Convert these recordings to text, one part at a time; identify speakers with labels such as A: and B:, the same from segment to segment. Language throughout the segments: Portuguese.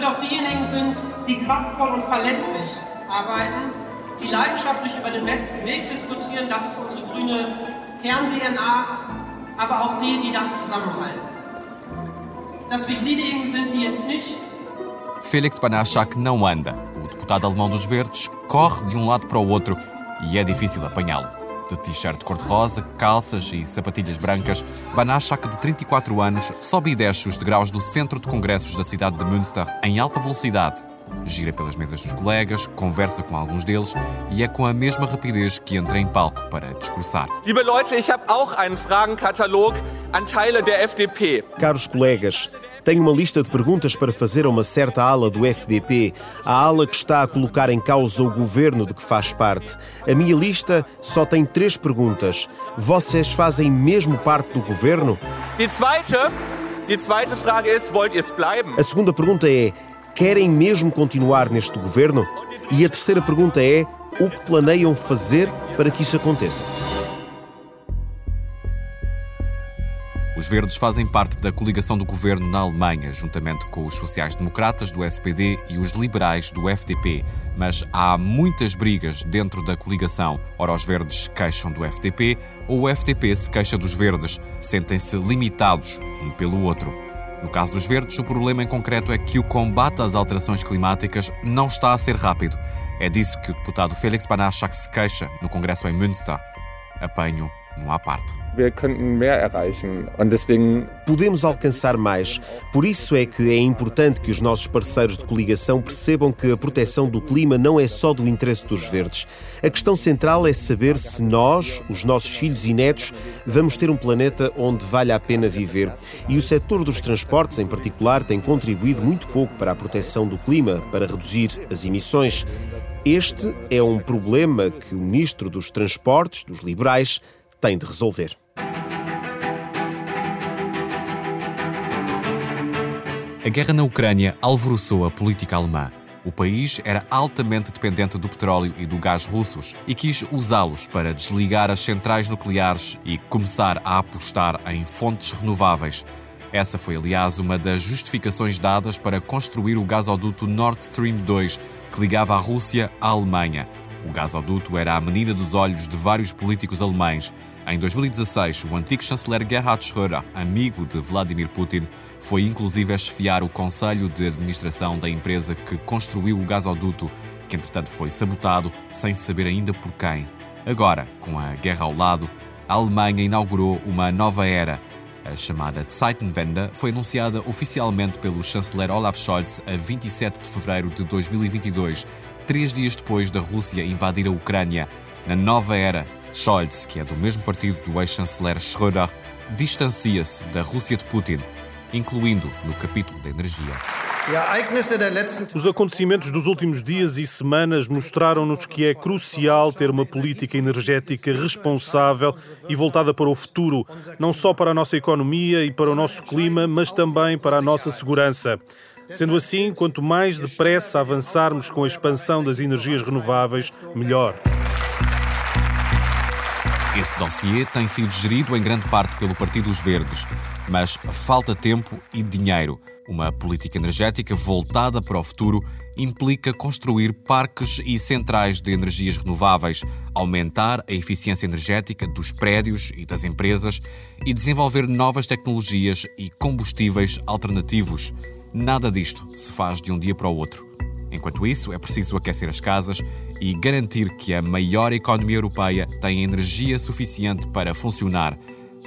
A: wir auch diejenigen sind, die kraftvoll und verlässlich arbeiten, die leidenschaftlich über den besten Weg diskutieren. Das ist unsere grüne Kern-DNA, aber auch die, die dann zusammenhalten. Dass wir diejenigen sind, die jetzt nicht
B: Félix Banachak não anda. O deputado alemão dos Verdes corre de um lado para o outro e é difícil apanhá-lo. De t-shirt cor-de-rosa, calças e sapatilhas brancas, Banachak, de 34 anos, sobe e desce os degraus do centro de congressos da cidade de Münster em alta velocidade. Gira pelas mesas dos colegas, conversa com alguns deles e é com a mesma rapidez que entra em palco para discursar.
C: Liebe Leute, ich habe auch einen Fragenkatalog an Teile der FDP.
D: Caros colegas, tenho uma lista de perguntas para fazer a uma certa ala do FDP, a ala que está a colocar em causa o governo de que faz parte. A minha lista só tem três perguntas. Vocês fazem mesmo parte do governo?
C: Die zweite, die zweite Frage ist, wollt ihr es bleiben?
D: A segunda pergunta é: querem mesmo continuar neste governo? E a terceira pergunta é: o que planeiam fazer para que isso aconteça?
B: Os Verdes fazem parte da coligação do governo na Alemanha, juntamente com os sociais-democratas do SPD e os liberais do FDP. Mas há muitas brigas dentro da coligação. Ora, os Verdes queixam do FDP ou o FDP se queixa dos Verdes. Sentem-se limitados um pelo outro. No caso dos Verdes, o problema em concreto é que o combate às alterações climáticas não está a ser rápido. É disso que o deputado Felix Banachak se queixa no Congresso em Münster. Apanho um à parte.
D: Podemos alcançar mais. Por isso é que é importante que os nossos parceiros de coligação percebam que a proteção do clima não é só do interesse dos verdes. A questão central é saber se nós, os nossos filhos e netos, vamos ter um planeta onde vale a pena viver. E o setor dos transportes, em particular, tem contribuído muito pouco para a proteção do clima, para reduzir as emissões. Este é um problema que o ministro dos Transportes, dos liberais, tem de resolver.
B: A guerra na Ucrânia alvoroçou a política alemã. O país era altamente dependente do petróleo e do gás russos e quis usá-los para desligar as centrais nucleares e começar a apostar em fontes renováveis. Essa foi, aliás, uma das justificações dadas para construir o gasoduto Nord Stream 2, que ligava a Rússia à Alemanha. O gasoduto era a menina dos olhos de vários políticos alemães. Em 2016, o antigo chanceler Gerhard Schröder, amigo de Vladimir Putin, foi inclusive a chefiar o conselho de administração da empresa que construiu o gasoduto, que entretanto foi sabotado sem saber ainda por quem. Agora, com a guerra ao lado, a Alemanha inaugurou uma nova era. A chamada Zeitenwende foi anunciada oficialmente pelo chanceler Olaf Scholz a 27 de fevereiro de 2022, três dias depois da Rússia invadir a Ucrânia. Na nova era, Scholz, que é do mesmo partido do ex-chanceler Schröder, distancia-se da Rússia de Putin, incluindo no capítulo da energia.
E: Os acontecimentos dos últimos dias e semanas mostraram-nos que é crucial ter uma política energética responsável e voltada para o futuro, não só para a nossa economia e para o nosso clima, mas também para a nossa segurança. Sendo assim, quanto mais depressa avançarmos com a expansão das energias renováveis, melhor.
B: Esse dossiê tem sido gerido em grande parte pelo Partido dos Verdes, mas falta tempo e dinheiro. Uma política energética voltada para o futuro implica construir parques e centrais de energias renováveis, aumentar a eficiência energética dos prédios e das empresas e desenvolver novas tecnologias e combustíveis alternativos. Nada disto se faz de um dia para o outro. Enquanto isso, é preciso aquecer as casas e garantir que a maior economia europeia tem energia suficiente para funcionar.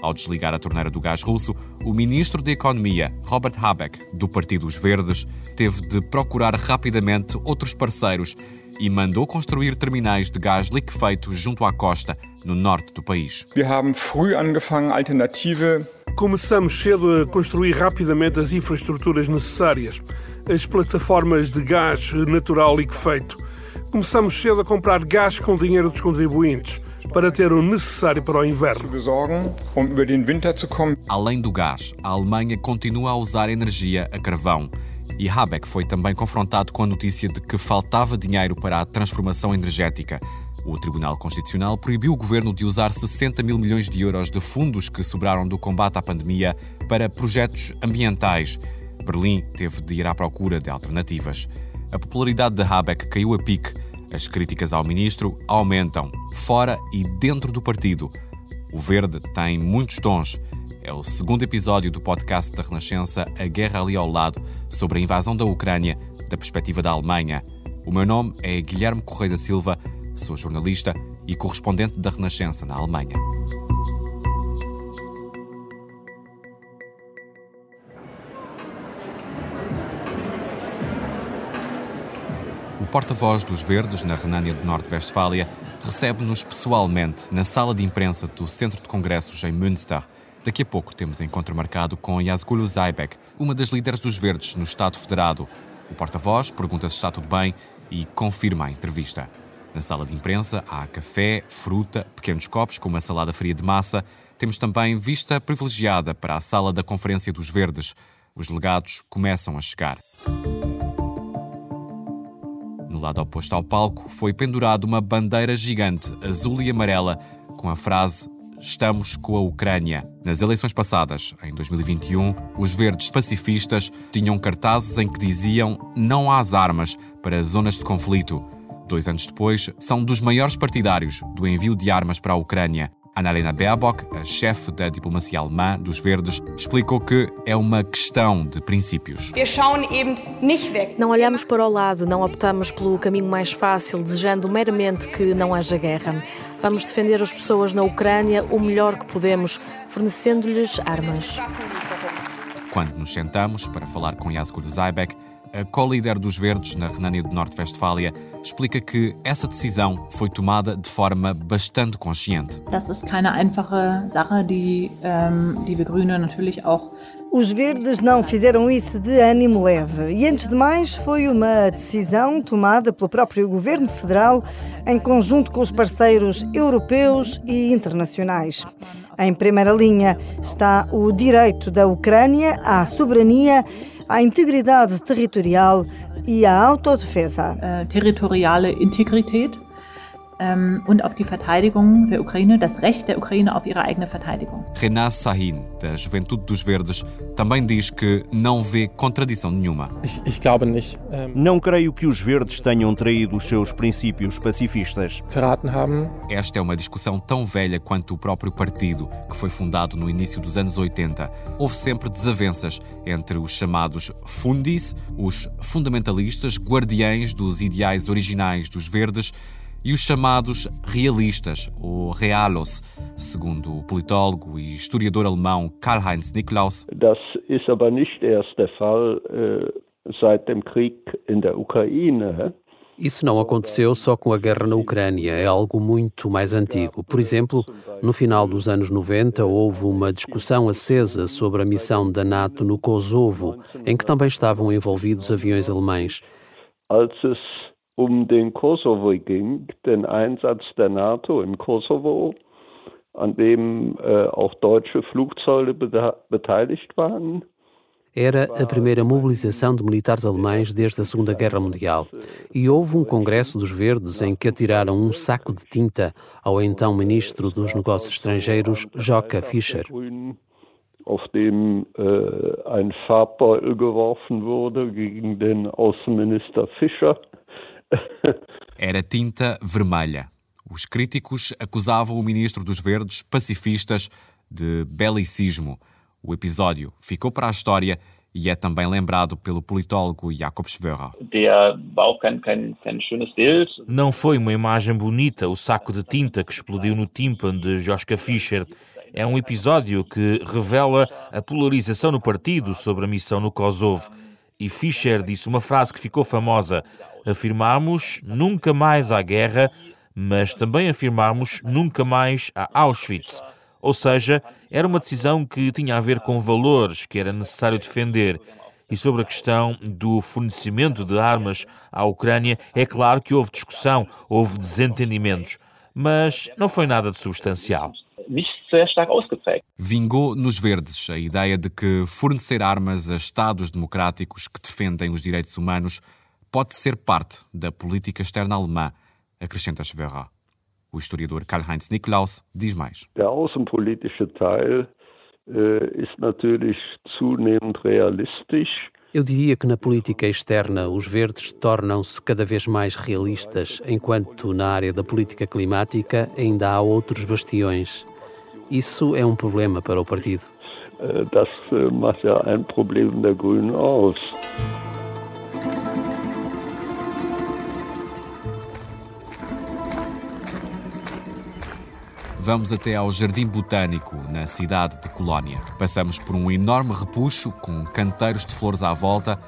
B: Ao desligar a torneira do gás russo, o ministro da Economia, Robert Habeck, do Partido dos Verdes, teve de procurar rapidamente outros parceiros e mandou construir terminais de gás liquefeito junto à costa, no norte do país.
F: wir haben früh angefangen, alternative
E: Começamos cedo a construir rapidamente as infraestruturas necessárias, as plataformas de gás natural liquefeito. Começamos cedo a comprar gás com dinheiro dos contribuintes para ter o necessário para o inverno.
B: Além do gás, a Alemanha continua a usar energia a carvão. E Habeck foi também confrontado com a notícia de que faltava dinheiro para a transformação energética. O Tribunal Constitucional proibiu o governo de usar 60 mil milhões de euros de fundos que sobraram do combate à pandemia para projetos ambientais. Berlim teve de ir à procura de alternativas. A popularidade de Habeck caiu a pique. As críticas ao ministro aumentam, fora e dentro do partido. O verde tem muitos tons. É o segundo episódio do podcast da Renascença A Guerra Ali ao Lado, sobre a invasão da Ucrânia, da perspectiva da Alemanha. O meu nome é Guilherme Correia da Silva, sou jornalista e correspondente da Renascença na Alemanha. Porta-voz dos Verdes, na Renânia do Norte-Westfália, recebe-nos pessoalmente na sala de imprensa do Centro de Congressos em Münster. Daqui a pouco temos encontro marcado com Yazgulu Zaibek, uma das líderes dos Verdes no Estado Federado. O porta-voz pergunta se está tudo bem e confirma a entrevista. Na sala de imprensa há café, fruta, pequenos copos com uma salada fria de massa. Temos também vista privilegiada para a sala da Conferência dos Verdes. Os delegados começam a chegar. Lado oposto ao palco foi pendurada uma bandeira gigante, azul e amarela, com a frase Estamos com a Ucrânia. Nas eleições passadas, em 2021, os verdes pacifistas tinham cartazes em que diziam não às armas para zonas de conflito. Dois anos depois, são dos maiores partidários do envio de armas para a Ucrânia. Annalena Baerbock, a chefe da diplomacia alemã dos Verdes, explicou que é uma questão de princípios.
G: Não olhamos para o lado, não optamos pelo caminho mais fácil, desejando meramente que não haja guerra. Vamos defender as pessoas na Ucrânia o melhor que podemos, fornecendo-lhes armas.
B: Quando nos sentamos para falar com Yazgul Zaibek, a co-líder dos Verdes na Renânia do Norte-Westfália, explica que essa decisão foi tomada de forma bastante consciente.
H: Das ist keine einfache Sache, die, ähm, die wir Grüne natürlich auch
I: os verdes não fizeram isso de ânimo leve e, antes de mais, foi uma decisão tomada pelo próprio governo federal em conjunto com os parceiros europeus e internacionais. Em primeira linha está o direito da Ucrânia à soberania à integridade territorial e à autodefesa.
H: Äh, territoriale Integrität ähm, und auf die Verteidigung der Ukraine, das Recht der Ukraine auf ihre eigene Verteidigung.
B: Renan Sahin, da Juventude dos Verdes, também diz que não vê contradição nenhuma.
J: Ich, ich glaube nicht.
K: Ähm, não creio que os verdes tenham traído os seus princípios pacifistas.
J: Verraten haben.
B: Esta é uma discussão tão velha quanto o próprio partido, que foi fundado no início dos anos 80. Houve sempre desavenças entre os chamados fundis, os fundamentalistas, guardiães dos ideais originais dos verdes, e os chamados realistas, ou realos, segundo o politólogo e historiador alemão Karl-Heinz Niklaus.
L: Das ist aber nicht erst der Fall äh, seit dem Krieg in der Ukraine.
M: Isso não aconteceu só com a guerra na Ucrânia, é algo muito mais antigo. Por exemplo, no final dos anos 90 houve uma discussão acesa sobre a missão da NATO no Kosovo, em que também estavam envolvidos aviões alemães.
L: Als es um den Kosovo ging, den Einsatz der NATO im Kosovo, an dem äh, auch deutsche Flugzeuge beteiligt waren.
M: Era a primeira mobilização de militares alemães desde a Segunda Guerra Mundial. E houve um congresso dos Verdes em que atiraram um saco de tinta ao então ministro dos Negócios Estrangeiros, Joca Fischer.
L: Auf dem äh, ein Farbbeutel geworfen wurde gegen den Außenminister Fischer.
B: Era tinta vermelha. Os críticos acusavam o ministro dos Verdes, pacifistas, de belicismo. O episódio ficou para a história e é também lembrado pelo politólogo Jakob Schwörer.
N: Não foi uma imagem bonita o saco de tinta que explodiu no tímpano de Joschka Fischer. É um episódio que revela a polarização no partido sobre a missão no Kosovo. E Fischer disse uma frase que ficou famosa: afirmarmos nunca mais à guerra, mas também afirmarmos nunca mais a Auschwitz. Ou seja, era uma decisão que tinha a ver com valores que era necessário defender. E sobre a questão do fornecimento de armas à Ucrânia, é claro que houve discussão, houve desentendimentos, mas não foi nada de substancial.
B: Vingou nos verdes a ideia de que fornecer armas a Estados democráticos que defendem os direitos humanos pode ser parte da política externa alemã, acrescenta Schwerer. O historiador Karl-Heinz Niklaus diz mais.
L: Der außenpolitische Teil ist natürlich zunehmend realistisch.
M: Eu diria que na política externa os verdes tornam-se cada vez mais realistas, enquanto na área da política climática ainda há outros bastiões. Isso é um problema para o partido.
L: Das macht ja ein Problem der Grünen aus.
B: Vamos até ao Jardim Botânico, na cidade de Colónia. Passamos por um enorme repuxo com canteiros de flores à volta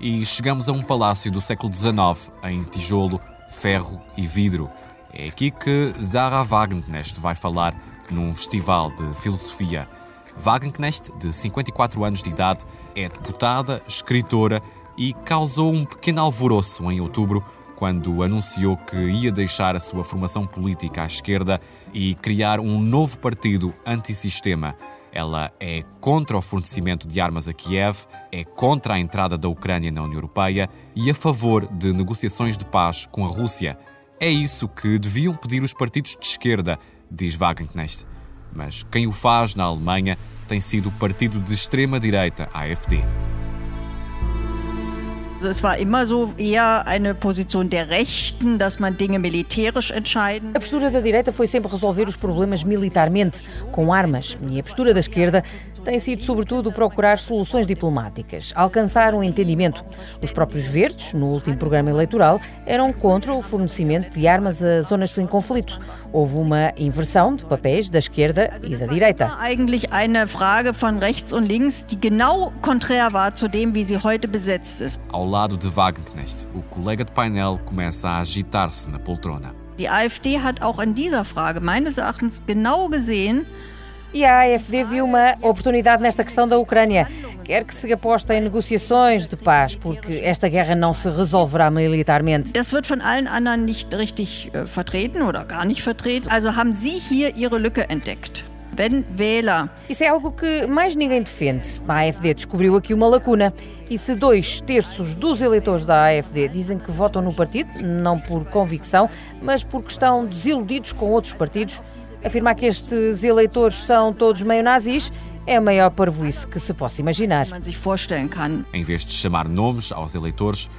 B: e chegamos a um palácio do século XIX, em tijolo, ferro e vidro. É aqui que Zara Wagenknecht vai falar num festival de filosofia. Wagenknecht, de 54 anos de idade, é deputada, escritora e causou um pequeno alvoroço em outubro quando anunciou que ia deixar a sua formação política à esquerda e criar um novo partido antissistema. Ela é contra o fornecimento de armas a Kiev, é contra a entrada da Ucrânia na União Europeia e a favor de negociações de paz com a Rússia. É isso que deviam pedir os partidos de esquerda, diz Wagenknecht. Mas quem o faz na Alemanha tem sido o partido de extrema-direita, AfD.
O: Es war immer so eher eine Position der Rechten, dass man Dinge militärisch entscheiden.
P: A postura da direita foi sempre resolver os problemas militarmente, com armas, e a postura da esquerda tem sido sobretudo procurar soluções diplomáticas, alcançar um entendimento. Os próprios verdes, no último programa eleitoral, eram contra o fornecimento de armas a zonas em conflito. Houve uma inversão de papéis da esquerda e da direita.
O: Eigentlich eine Frage von rechts und links, die genau konträr war zu dem, wie sie heute besetzt ist.
B: Ao lado de Wagenknecht, o colega de painel começa a agitar-se na poltrona.
O: Die AfD hat auch in dieser Frage meines Erachtens genau gesehen,
P: e a AfD viu uma oportunidade nesta questão da Ucrânia. Quer que se aposte em negociações de paz, porque esta guerra não se resolverá militarmente.
O: Das wird von allen anderen nicht richtig äh, vertreten oder gar nicht vertreten. Also haben Sie hier Ihre Lücke entdeckt. Wenn Wähler.
P: Isso é algo que mais ninguém defende. A AfD descobriu aqui uma lacuna. E se dois terços dos eleitores da AfD dizem que votam no partido, não por convicção, mas porque estão desiludidos com outros partidos, Afirmar que estes eleitores são todos meio nazis é a maior parvoíce que se possa imaginar.
B: Em vez de chamar nomes aos eleitores,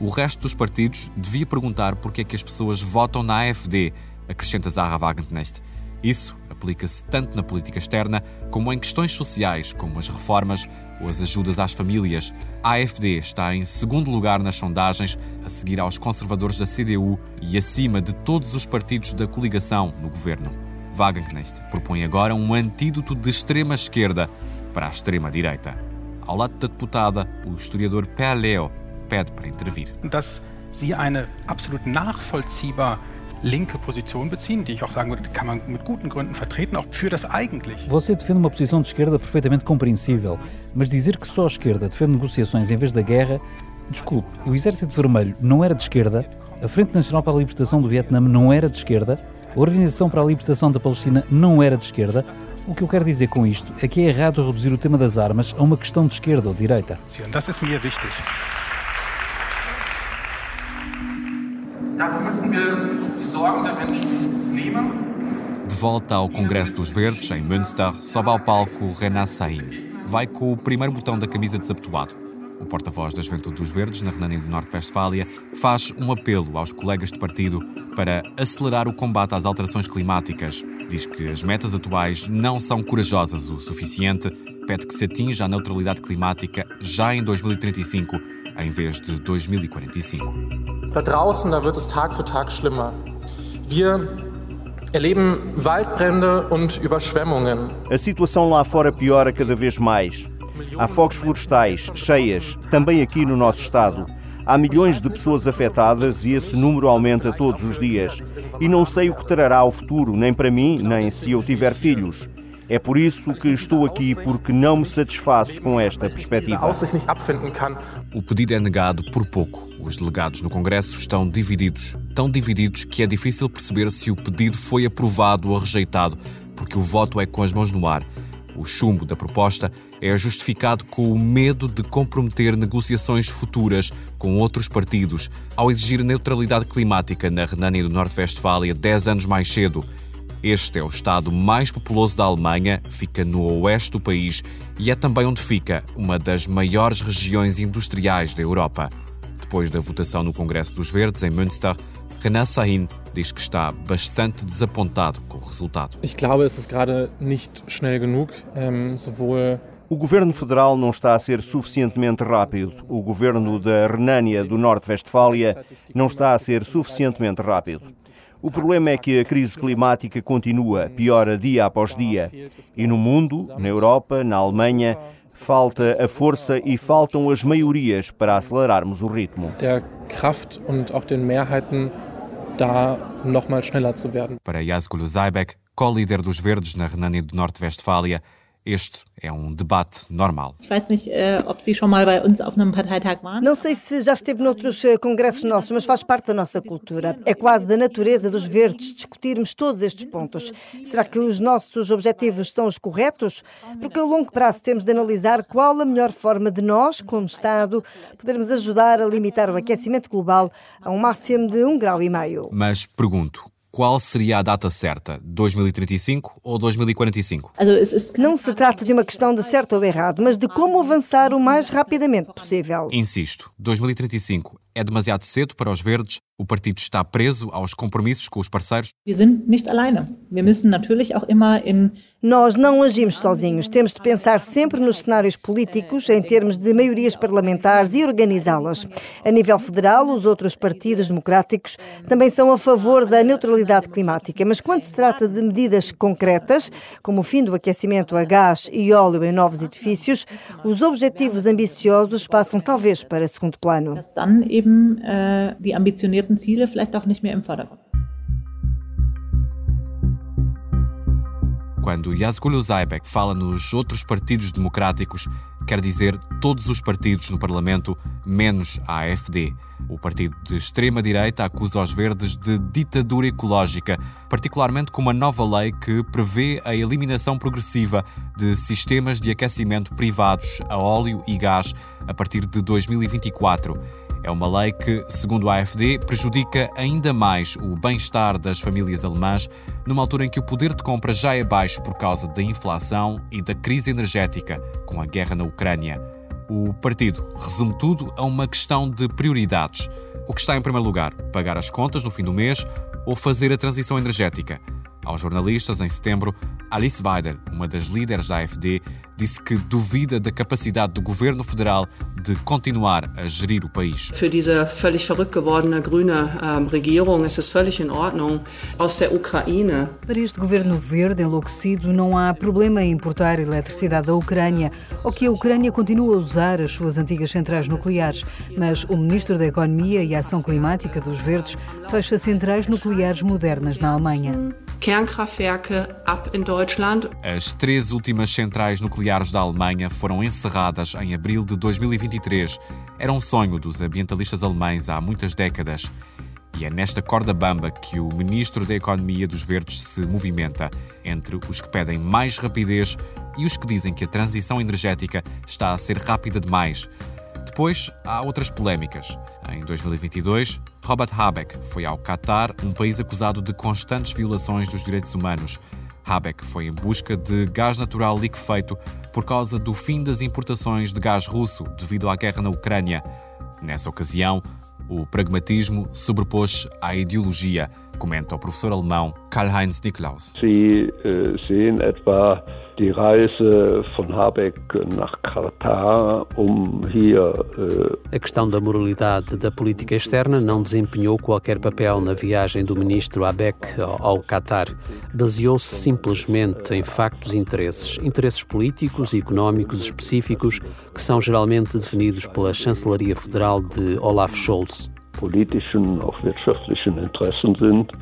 B: o resto dos partidos devia perguntar porque é que as pessoas votam na AfD, acrescenta Zahra Wagenknecht. Isso aplica-se tanto na política externa como em questões sociais, como as reformas ou as ajudas às famílias. A AfD está em segundo lugar nas sondagens, a seguir aos conservadores da CDU e acima de todos os partidos da coligação no governo. Wagenknecht propõe agora um antídoto de extrema esquerda para a extrema direita. Ao lado da deputada, o historiador Per Leo pede para intervir.
Q: Dass Sie eine absolut nachvollziehbar linke Position beziehen, die ich auch sagen würde, kann man mit guten Gründen vertreten, auch für das eigentlich.
R: Você defende uma posição de esquerda perfeitamente compreensível, mas dizer que só a esquerda defende negociações em vez da guerra, desculpe, o Exército Vermelho não era de esquerda, a Frente Nacional para a Libertação do Vietnã não era de esquerda, a Organização para a Libertação da Palestina não era de esquerda. O que eu quero dizer com isto é que é errado reduzir o tema das armas a uma questão de esquerda ou direita.
Q: Das ist mir wichtig.
S: Dafür müssen wir
B: De volta ao Congresso dos Verdes, em Münster, sobe ao palco Renan Sain. Vai com o primeiro botão da camisa desabotoado. O porta-voz da Juventude dos Verdes, na Renânia do Norte-Westfália, faz um apelo aos colegas de partido para acelerar o combate às alterações climáticas. Diz que as metas atuais não são corajosas o suficiente, pede que se atinja a neutralidade climática já em 2035, em vez de 2045.
S: Da draußen, da wird es Tag für Tag schlimmer. Wir erleben Waldbrände und Überschwemmungen.
K: A situação lá fora piora cada vez mais. Há fogos florestais, cheias, também aqui no nosso estado. Há milhões de pessoas afetadas e esse número aumenta todos os dias. E não sei o que trará o futuro, nem para mim, nem se eu tiver filhos. É por isso que estou aqui, porque não me satisfaço com esta perspectiva.
B: O pedido é negado por pouco. Os delegados no Congresso estão divididos. Tão divididos que é difícil perceber se o pedido foi aprovado ou rejeitado, porque o voto é com as mãos no ar. O chumbo da proposta é justificado com o medo de comprometer negociações futuras com outros partidos ao exigir neutralidade climática na Renânia do Norte-Westfália 10 anos mais cedo. Este é o estado mais populoso da Alemanha, fica no oeste do país e é também onde fica uma das maiores regiões industriais da Europa. Depois da votação no Congresso dos Verdes, em Münster, Renan Sahin diz que está bastante desapontado com o resultado.
J: Ähm, sowohl
K: o governo federal não está a ser suficientemente rápido. O governo da Renânia do Norte-Vestfália não está a ser suficientemente rápido. O problema é que a crise climática continua, piora dia após dia. E no mundo, na Europa, na Alemanha, falta a força e faltam as maiorias para acelerarmos o ritmo.
B: Para Yazgul Zaibek, co-líder dos Verdes na Renânia do Norte-Vestfália, este é um debate normal.
H: Äh,
I: Não sei se já esteve noutros äh, congressos nossos, mas faz parte da nossa cultura. É quase da natureza dos verdes discutirmos todos estes pontos. Será que os nossos objetivos são os corretos? Porque a longo prazo temos de analisar qual a melhor forma de nós, como Estado, podermos ajudar a limitar o aquecimento global a um máximo de um grau e meio.
B: Mas pergunto, qual seria a data certa? 2035 ou 2045?
I: Não se trata de uma questão de certo ou errado, mas de como avançar o mais rapidamente possível.
B: Insisto, 2035 é demasiado cedo para os verdes? O partido está preso aos compromissos com os parceiros?
I: Nós não agimos sozinhos. Temos de pensar sempre nos cenários políticos em termos de maiorias parlamentares e organizá-las. A nível federal, os outros partidos democráticos também são a favor da neutralidade climática, mas quando se trata de medidas concretas, como o fim do aquecimento a gás e óleo em novos edifícios, os objetivos ambiciosos passam talvez para segundo plano.
H: Dann eben äh, die ambitionierten Ziele vielleicht auch nicht mehr im Vordergrund.
B: Quando Yazgul Zaibek fala nos outros partidos democráticos, quer dizer todos os partidos no Parlamento, menos a AFD. O partido de extrema-direita acusa os verdes de ditadura ecológica, particularmente com uma nova lei que prevê a eliminação progressiva de sistemas de aquecimento privados a óleo e gás a partir de 2024 é uma lei que, segundo a AfD, prejudica ainda mais o bem-estar das famílias alemãs, numa altura em que o poder de compra já é baixo por causa da inflação e da crise energética com a guerra na Ucrânia. O partido resume tudo a uma questão de prioridades. O que está em primeiro lugar? Pagar as contas no fim do mês ou fazer a transição energética? Aos jornalistas, em setembro, Alice Weidel, uma das líderes da AfD, disse que duvida da capacidade do governo federal de continuar a gerir o país.
T: Für diese völlig verrückt gewordene grüne ähm, Regierung ist es völlig in Ordnung aus der Ukraine.
U: Para este governo verde enlouquecido não há problema em importar eletricidade da Ucrânia ou que a Ucrânia continue a usar as suas antigas centrais nucleares, mas o ministro da Economia e Ação Climática dos Verdes fecha centrais nucleares modernas na Alemanha.
T: Kernkraftwerke ab in Deutschland.
B: As três últimas centrais nucleares da Alemanha foram encerradas em abril de 2023. Era um sonho dos ambientalistas alemães há muitas décadas. E é nesta corda bamba que o ministro da Economia dos Verdes se movimenta, entre os que pedem mais rapidez e os que dizem que a transição energética está a ser rápida demais. Depois há outras polémicas. Em 2022, Robert Habeck foi ao Catar, um país acusado de constantes violações dos direitos humanos. Habeck foi em busca de gás natural liquefeito por causa do fim das importações de gás russo devido à guerra na Ucrânia. Nessa ocasião, o pragmatismo sobrepôs à ideologia, comenta o professor alemão Karl-Heinz Niklaus.
L: Sie uh, sehen etwa die Reise von Habeck nach Katar, um hier.
M: A questão da moralidade da política externa não desempenhou qualquer papel na viagem do ministro Habeck ao Qatar. Baseou-se simplesmente em factos e interesses, interesses políticos e económicos específicos que são geralmente definidos pela chancelaria federal de Olaf Scholz.
L: Politischen, auch wirtschaftlichen Interessen sind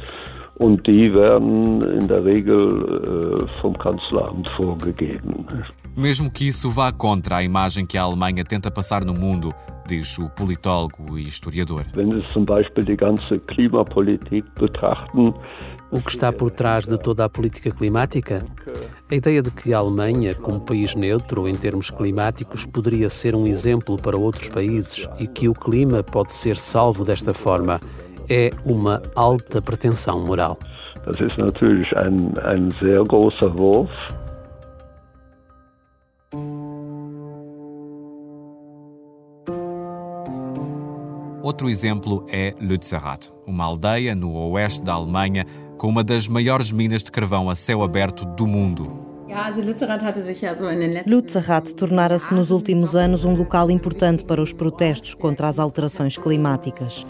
L: und die werden in der Regel äh, vom Kanzleramt vorgegeben.
B: Mesmo que isso vá contra a imagem que a Alemanha tenta passar no mundo, diz o politólogo e historiador.
L: Wenn Sie zum Beispiel die ganze Klimapolitik betrachten,
M: o que está por trás de toda a política climática? A ideia de que a Alemanha, como país neutro em termos climáticos, poderia ser um exemplo para outros países e que o clima pode ser salvo desta forma é uma alta pretensão moral.
L: Das ist natürlich ein, ein sehr großer Wurf.
B: Outro exemplo é Lützerath, uma aldeia no oeste da Alemanha com uma das maiores minas de carvão a céu aberto do mundo.
V: Lützerath tornara-se nos últimos anos um local importante para os protestos contra as alterações climáticas.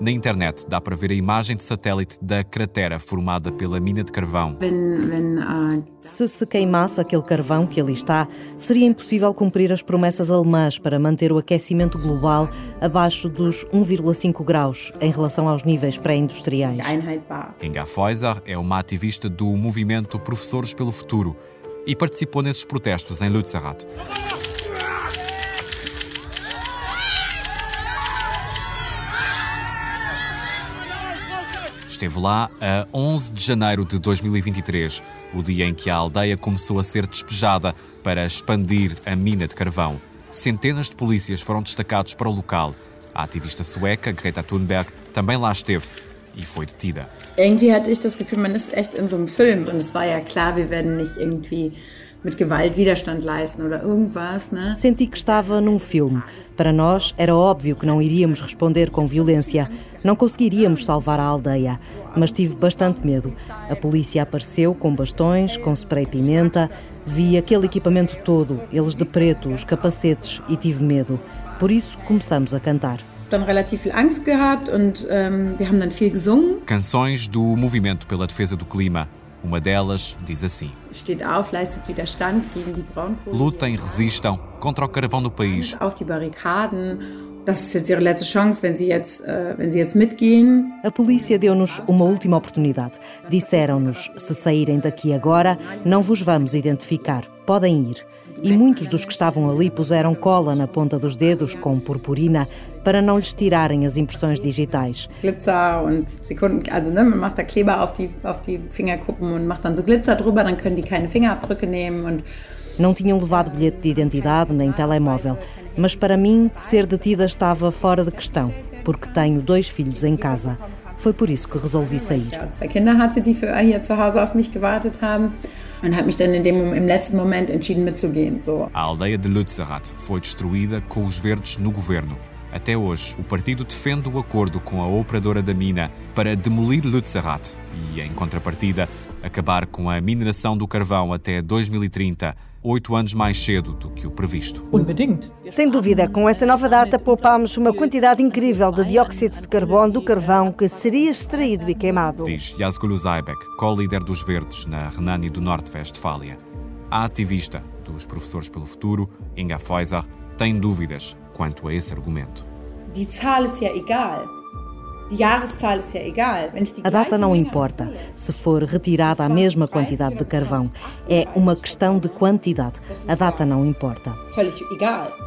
B: Na internet dá para ver a imagem de satélite da cratera formada pela mina de carvão.
V: Se se queimasse aquele carvão que ali está, seria impossível cumprir as promessas alemãs para manter o aquecimento global abaixo dos 1,5 graus em relação aos níveis pré-industriais.
B: Inga Feuser é uma ativista do movimento Professores pelo Futuro e participou nesses protestos em Lützerath. Esteve lá a 11 de janeiro de 2023, o dia em que a aldeia começou a ser despejada para expandir a mina de carvão. Centenas de polícias foram destacados para o local. A ativista sueca Greta Thunberg também lá esteve e foi detida.
W: Irgendwie hatte ich das Gefühl, man ist echt in so einem Film und es war ja klar, wir werden nicht irgendwie mit Gewalt Widerstand leisten oder irgendwas, né?
V: Senti que estava num filme. Para nós era óbvio que não iríamos responder com violência, não conseguiríamos salvar a aldeia, mas tive bastante medo. A polícia apareceu com bastões, com spray pimenta, vi aquele equipamento todo, eles de preto, os capacetes e tive medo. Por isso começamos a cantar
W: dann relativ viel Angst gehabt und ähm, wir haben dann viel gesungen.
B: Canções do movimento pela defesa do clima. Uma delas diz assim:
W: Steht auf, leistet Widerstand gegen die Braunkohle.
B: Lutem, resistam contra o carvão do país.
W: Auf die Barrikaden. Das ist jetzt ihre letzte Chance, wenn sie jetzt, äh, wenn sie jetzt mitgehen.
V: A polícia deu-nos uma última oportunidade. Disseram-nos: se saírem daqui agora, não vos vamos identificar. Podem ir e muitos dos que estavam ali puseram cola na ponta dos dedos com purpurina para não lhes tirarem as impressões digitais. Não tinham levado bilhete de identidade nem telemóvel, mas para mim ser detida estava fora de questão, porque tenho dois filhos em casa. Foi por isso que resolvi sair.
W: Und habe mich dann in dem, im letzten Moment entschieden mitzugehen. So.
B: A aldeia de Lützerath foi destruída com os verdes no governo. Até hoje, o partido defende o acordo com a operadora da mina para demolir Lützerath e, em contrapartida, acabar com a mineração do carvão até 2030 oito anos mais cedo do que o previsto.
I: Sem dúvida, com essa nova data poupámos uma quantidade incrível de dióxido de carbono do carvão que seria extraído e queimado.
B: Diz Yazgul Zaibek, co-líder dos Verdes na Renânia do Norte-Westfália. A ativista dos Professores pelo Futuro, Inga Feuser, tem dúvidas quanto a esse argumento.
W: Die Zahl ist ja egal.
V: A data não importa se for retirada a mesma quantidade de carvão. É uma questão de quantidade. A data não importa.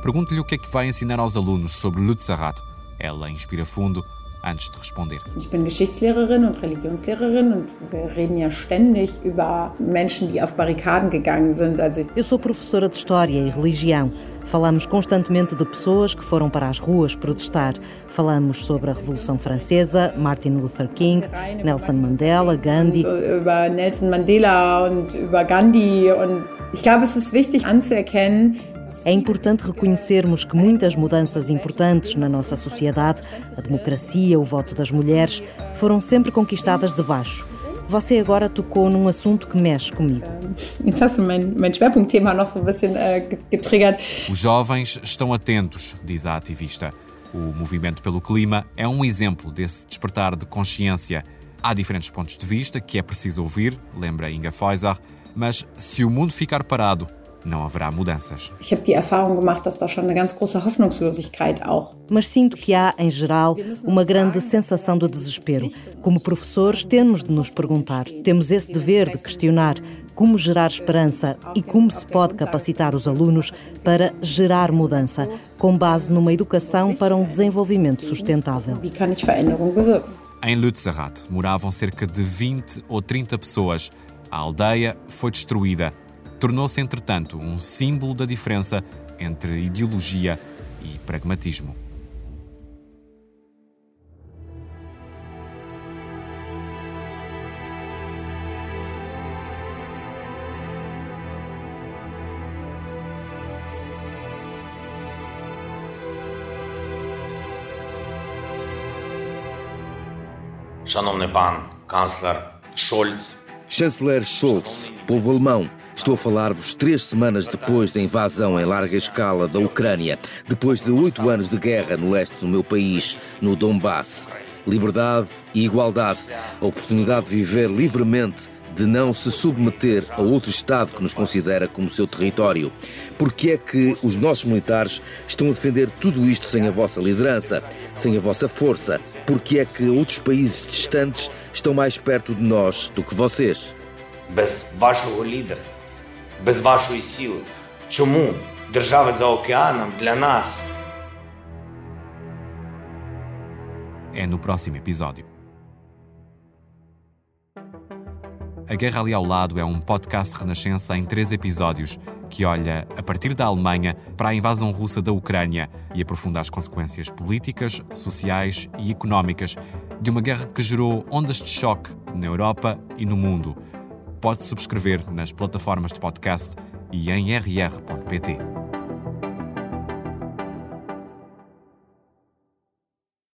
B: Pergunte-lhe o que é que vai ensinar aos alunos sobre Lützerath. Ela inspira fundo antes de responder.
W: Ich bin Geschichtslehrerin und Religionslehrerin und wir reden ja ständig über Menschen, die auf Barrikaden gegangen sind. Also
V: Eu sou professora de História e Religião. Falamos constantemente de pessoas que foram para as ruas protestar. Falamos sobre a Revolução Francesa, Martin Luther King, Nelson Mandela, Gandhi.
W: Über Nelson Mandela und über Gandhi und ich glaube, es ist wichtig anzuerkennen,
V: é importante reconhecermos que muitas mudanças importantes na nossa sociedade, a democracia, o voto das mulheres, foram sempre conquistadas de baixo. Você agora tocou num assunto que mexe comigo.
B: Os jovens estão atentos, diz a ativista. O movimento pelo clima é um exemplo desse despertar de consciência. Há diferentes pontos de vista que é preciso ouvir, lembra Inga Feuser, mas se o mundo ficar parado, não haverá mudanças.
W: Ich habe die Erfahrung gemacht, dass da schon eine ganz große Hoffnungslosigkeit auch.
V: Mas sinto que há, em geral, uma grande sensação de desespero. Como professores, temos de nos perguntar, temos esse dever de questionar como gerar esperança e como se pode capacitar os alunos para gerar mudança, com base numa educação para um desenvolvimento sustentável.
B: Em Lützerath moravam cerca de 20 ou 30 pessoas. A aldeia foi destruída tornou-se, entretanto, um símbolo da diferença entre ideologia e pragmatismo.
X: Шановний пан Scholz.
Y: Chanceler Scholz, povo alemão, Estou a falar-vos três semanas depois da invasão em larga escala da Ucrânia, depois de oito anos de guerra no leste do meu país, no Donbass. Liberdade e igualdade, a oportunidade de viver livremente, de não se submeter a outro Estado que nos considera como seu território. Porque é que os nossos militares estão a defender tudo isto sem a vossa liderança, sem a vossa força? Porque é que outros países distantes estão mais perto de nós do que vocês?
X: Без вашого лідерства без вашої сили. Чому держави за океаном для нас?
B: É no próximo episódio. A Guerra Ali ao Lado é um podcast Renascença em três episódios que olha, a partir da Alemanha, para a invasão russa da Ucrânia e aprofunda as consequências políticas, sociais e económicas de uma guerra que gerou ondas de choque na Europa e no mundo pode subscrever nas plataformas de podcast e em rr.pt.